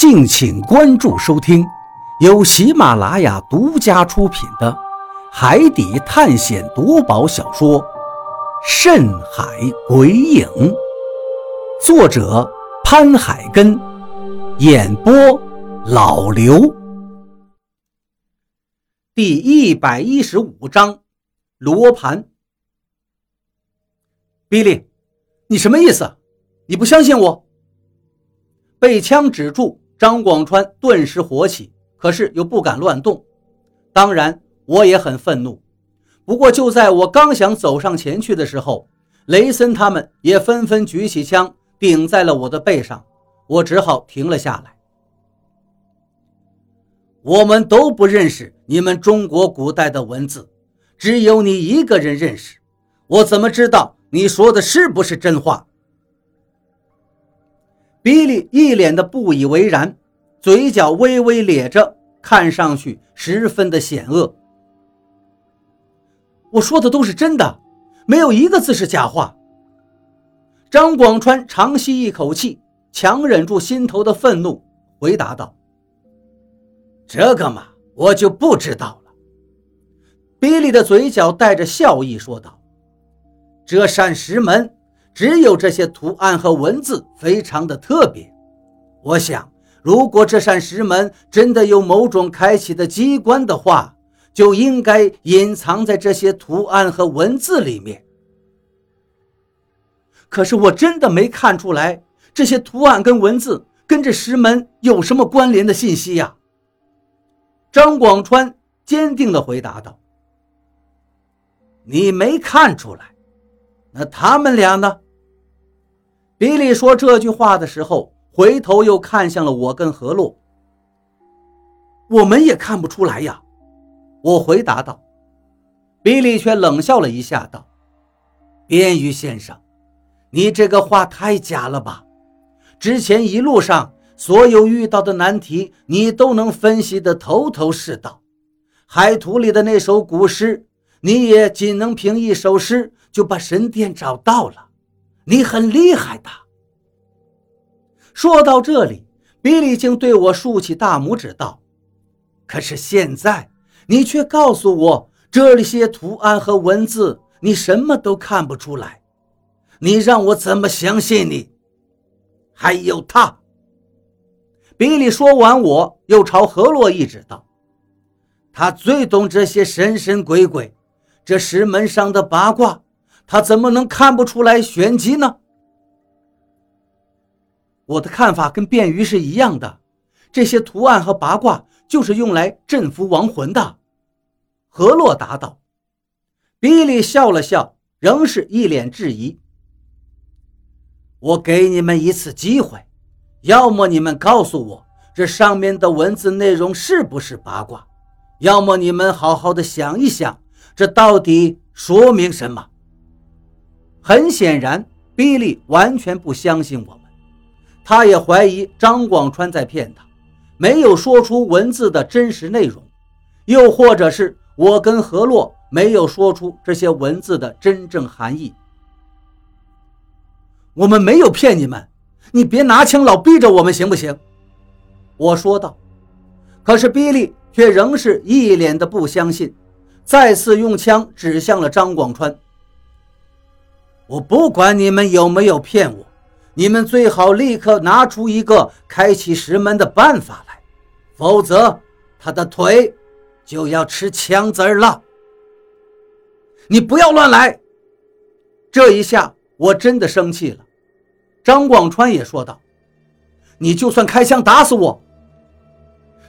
敬请关注收听，由喜马拉雅独家出品的《海底探险夺宝小说》《深海鬼影》，作者潘海根，演播老刘。第一百一十五章，罗盘。比利，你什么意思？你不相信我？被枪指住。张广川顿时火起，可是又不敢乱动。当然，我也很愤怒。不过，就在我刚想走上前去的时候，雷森他们也纷纷举起枪顶在了我的背上，我只好停了下来。我们都不认识你们中国古代的文字，只有你一个人认识。我怎么知道你说的是不是真话？比利一脸的不以为然，嘴角微微咧着，看上去十分的险恶。我说的都是真的，没有一个字是假话。张广川长吸一口气，强忍住心头的愤怒，回答道：“这个嘛，我就不知道了。”比利的嘴角带着笑意说道：“这扇石门。”只有这些图案和文字非常的特别。我想，如果这扇石门真的有某种开启的机关的话，就应该隐藏在这些图案和文字里面。可是我真的没看出来这些图案跟文字跟这石门有什么关联的信息呀。张广川坚定地回答道：“你没看出来。”那他们俩呢？比利说这句话的时候，回头又看向了我跟何洛。我们也看不出来呀，我回答道。比利却冷笑了一下，道：“边鱼先生，你这个话太假了吧？之前一路上所有遇到的难题，你都能分析得头头是道。海图里的那首古诗，你也仅能凭一首诗。”就把神殿找到了，你很厉害的。说到这里，比利竟对我竖起大拇指道：“可是现在你却告诉我，这些图案和文字你什么都看不出来，你让我怎么相信你？还有他。”比利说完，我又朝何洛一指道：“他最懂这些神神鬼鬼，这石门上的八卦。”他怎么能看不出来玄机呢？我的看法跟便鱼是一样的，这些图案和八卦就是用来镇服亡魂的。何洛答道。比利笑了笑，仍是一脸质疑。我给你们一次机会，要么你们告诉我这上面的文字内容是不是八卦，要么你们好好的想一想，这到底说明什么。很显然，比利完全不相信我，他也怀疑张广川在骗他，没有说出文字的真实内容，又或者是我跟何洛没有说出这些文字的真正含义。我们没有骗你们，你别拿枪老逼着我们，行不行？我说道。可是比利却仍是一脸的不相信，再次用枪指向了张广川。我不管你们有没有骗我，你们最好立刻拿出一个开启石门的办法来，否则他的腿就要吃枪子儿了。你不要乱来！这一下我真的生气了。张广川也说道：“你就算开枪打死我，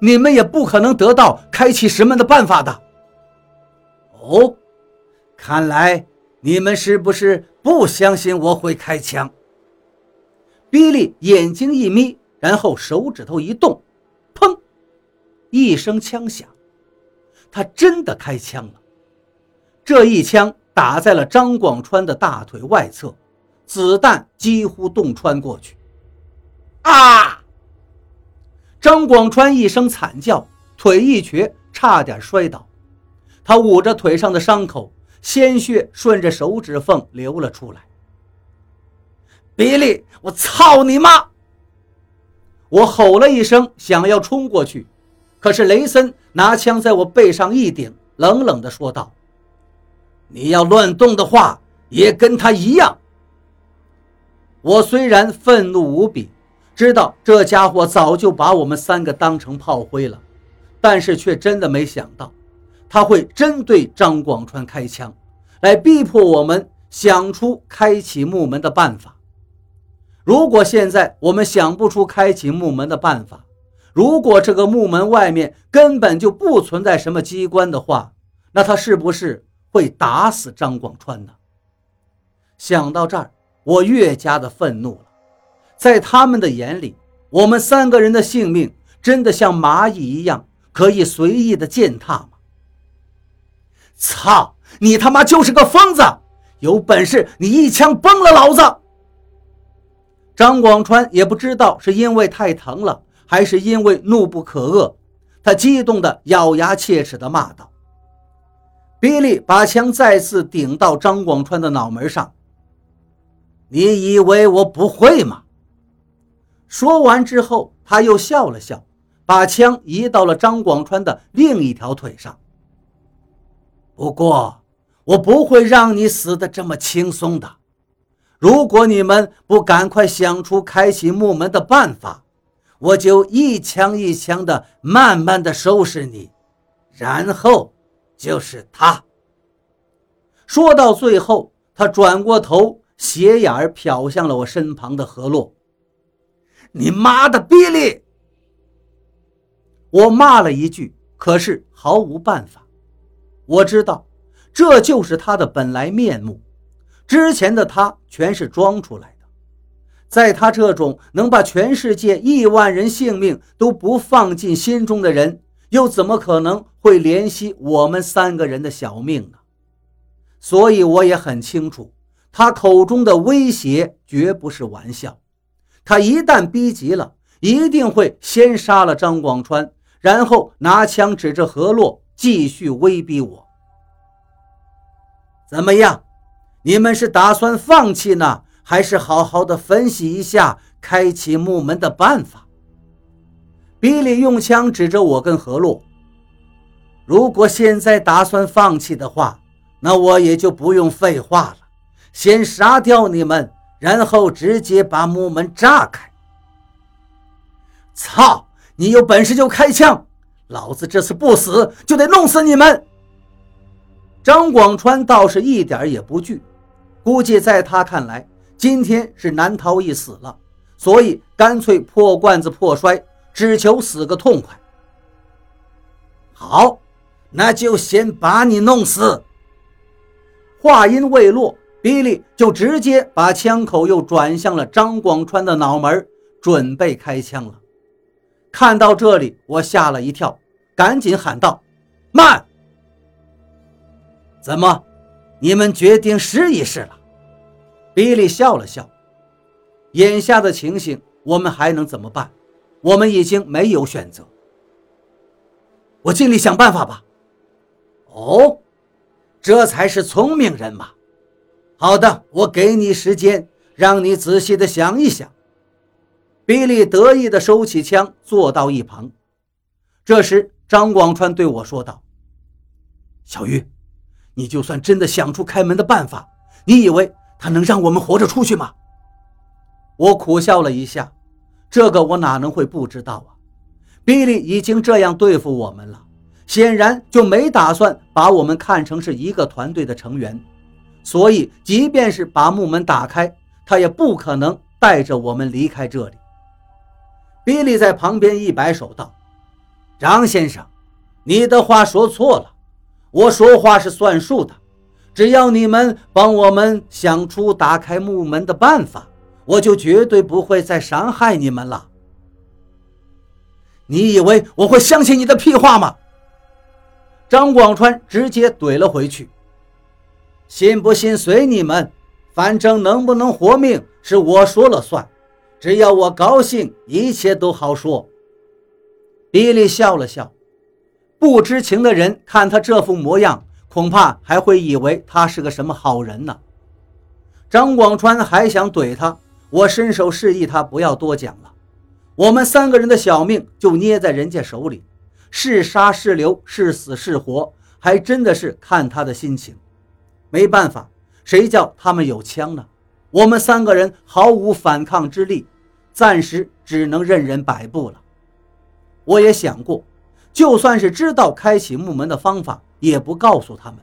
你们也不可能得到开启石门的办法的。”哦，看来。你们是不是不相信我会开枪？比利眼睛一眯，然后手指头一动，砰！一声枪响，他真的开枪了。这一枪打在了张广川的大腿外侧，子弹几乎洞穿过去。啊！张广川一声惨叫，腿一瘸，差点摔倒。他捂着腿上的伤口。鲜血顺着手指缝流了出来。比利，我操你妈！我吼了一声，想要冲过去，可是雷森拿枪在我背上一顶，冷冷地说道：“你要乱动的话，也跟他一样。”我虽然愤怒无比，知道这家伙早就把我们三个当成炮灰了，但是却真的没想到，他会针对张广川开枪，来逼迫我们想出开启木门的办法。如果现在我们想不出开启木门的办法，如果这个木门外面根本就不存在什么机关的话，那他是不是会打死张广川呢？想到这儿。我越加的愤怒了，在他们的眼里，我们三个人的性命真的像蚂蚁一样可以随意的践踏吗？操！你他妈就是个疯子！有本事你一枪崩了老子！张广川也不知道是因为太疼了，还是因为怒不可遏，他激动的咬牙切齿的骂道：“比利，把枪再次顶到张广川的脑门上。”你以为我不会吗？说完之后，他又笑了笑，把枪移到了张广川的另一条腿上。不过，我不会让你死的这么轻松的。如果你们不赶快想出开启木门的办法，我就一枪一枪的慢慢的收拾你，然后就是他。说到最后，他转过头。斜眼儿瞟向了我身旁的何洛。你妈的，比利！我骂了一句，可是毫无办法。我知道，这就是他的本来面目。之前的他全是装出来的。在他这种能把全世界亿万人性命都不放进心中的人，又怎么可能会怜惜我们三个人的小命呢？所以我也很清楚。他口中的威胁绝不是玩笑，他一旦逼急了，一定会先杀了张广川，然后拿枪指着何洛，继续威逼我。怎么样？你们是打算放弃呢，还是好好的分析一下开启木门的办法？比利用枪指着我跟何洛。如果现在打算放弃的话，那我也就不用废话了。先杀掉你们，然后直接把木门炸开。操！你有本事就开枪，老子这次不死就得弄死你们。张广川倒是一点也不惧，估计在他看来，今天是难逃一死了，所以干脆破罐子破摔，只求死个痛快。好，那就先把你弄死。话音未落。比利就直接把枪口又转向了张广川的脑门，准备开枪了。看到这里，我吓了一跳，赶紧喊道：“慢！怎么，你们决定试一试了？”比利笑了笑：“眼下的情形，我们还能怎么办？我们已经没有选择。我尽力想办法吧。”哦，这才是聪明人嘛！好的，我给你时间，让你仔细的想一想。比利得意的收起枪，坐到一旁。这时，张广川对我说道：“小玉，你就算真的想出开门的办法，你以为他能让我们活着出去吗？”我苦笑了一下，这个我哪能会不知道啊？比利已经这样对付我们了，显然就没打算把我们看成是一个团队的成员。所以，即便是把木门打开，他也不可能带着我们离开这里。比利在旁边一摆手道：“张先生，你的话说错了，我说话是算数的。只要你们帮我们想出打开木门的办法，我就绝对不会再伤害你们了。你以为我会相信你的屁话吗？”张广川直接怼了回去。信不信随你们，反正能不能活命是我说了算，只要我高兴，一切都好说。比利笑了笑，不知情的人看他这副模样，恐怕还会以为他是个什么好人呢。张广川还想怼他，我伸手示意他不要多讲了。我们三个人的小命就捏在人家手里，是杀是留，是死是活，还真的是看他的心情。没办法，谁叫他们有枪呢？我们三个人毫无反抗之力，暂时只能任人摆布了。我也想过，就算是知道开启木门的方法，也不告诉他们，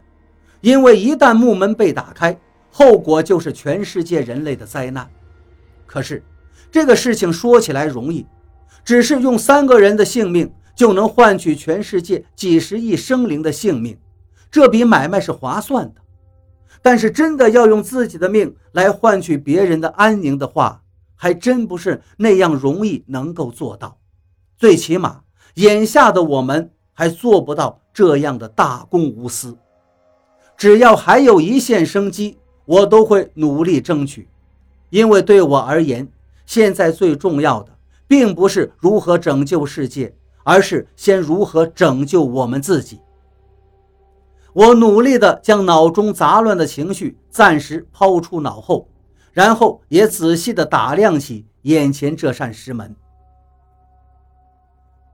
因为一旦木门被打开，后果就是全世界人类的灾难。可是。这个事情说起来容易，只是用三个人的性命就能换取全世界几十亿生灵的性命，这笔买卖是划算的。但是真的要用自己的命来换取别人的安宁的话，还真不是那样容易能够做到。最起码，眼下的我们还做不到这样的大公无私。只要还有一线生机，我都会努力争取，因为对我而言。现在最重要的，并不是如何拯救世界，而是先如何拯救我们自己。我努力地将脑中杂乱的情绪暂时抛出脑后，然后也仔细地打量起眼前这扇石门。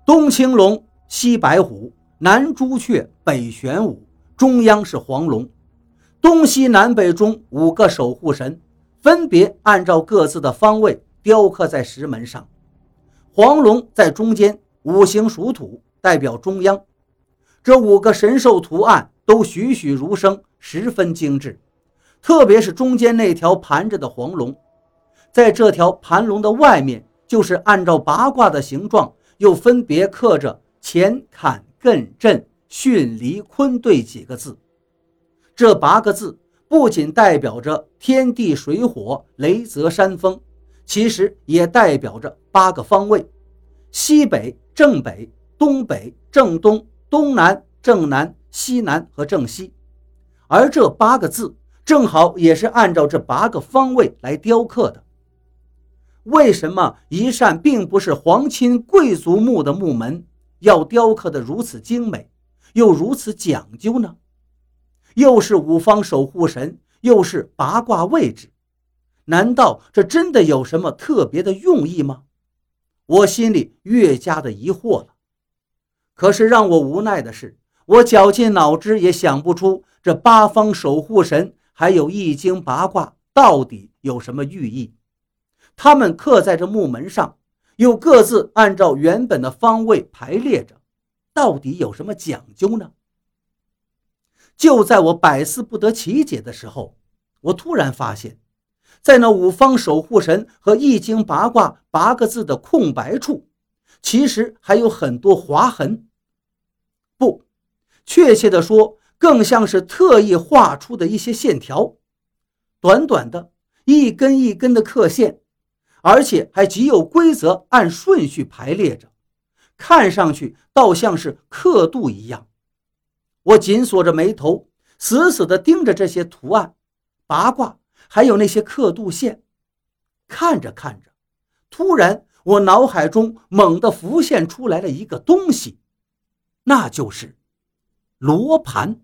东青龙，西白虎，南朱雀，北玄武，中央是黄龙，东西南北中五个守护神，分别按照各自的方位。雕刻在石门上，黄龙在中间，五行属土，代表中央。这五个神兽图案都栩栩如生，十分精致。特别是中间那条盘着的黄龙，在这条盘龙的外面，就是按照八卦的形状，又分别刻着乾坎艮震巽离坤兑几个字。这八个字不仅代表着天地水火雷泽山峰。其实也代表着八个方位：西北、正北、东北、正东、东南、正南、西南和正西。而这八个字正好也是按照这八个方位来雕刻的。为什么一扇并不是皇亲贵族墓的墓门，要雕刻得如此精美，又如此讲究呢？又是五方守护神，又是八卦位置。难道这真的有什么特别的用意吗？我心里越加的疑惑了。可是让我无奈的是，我绞尽脑汁也想不出这八方守护神还有易经八卦到底有什么寓意。他们刻在这木门上，又各自按照原本的方位排列着，到底有什么讲究呢？就在我百思不得其解的时候，我突然发现。在那五方守护神和易经八卦八个字的空白处，其实还有很多划痕。不，确切的说，更像是特意画出的一些线条，短短的一根一根的刻线，而且还极有规则，按顺序排列着，看上去倒像是刻度一样。我紧锁着眉头，死死地盯着这些图案、八卦。还有那些刻度线，看着看着，突然我脑海中猛地浮现出来了一个东西，那就是罗盘。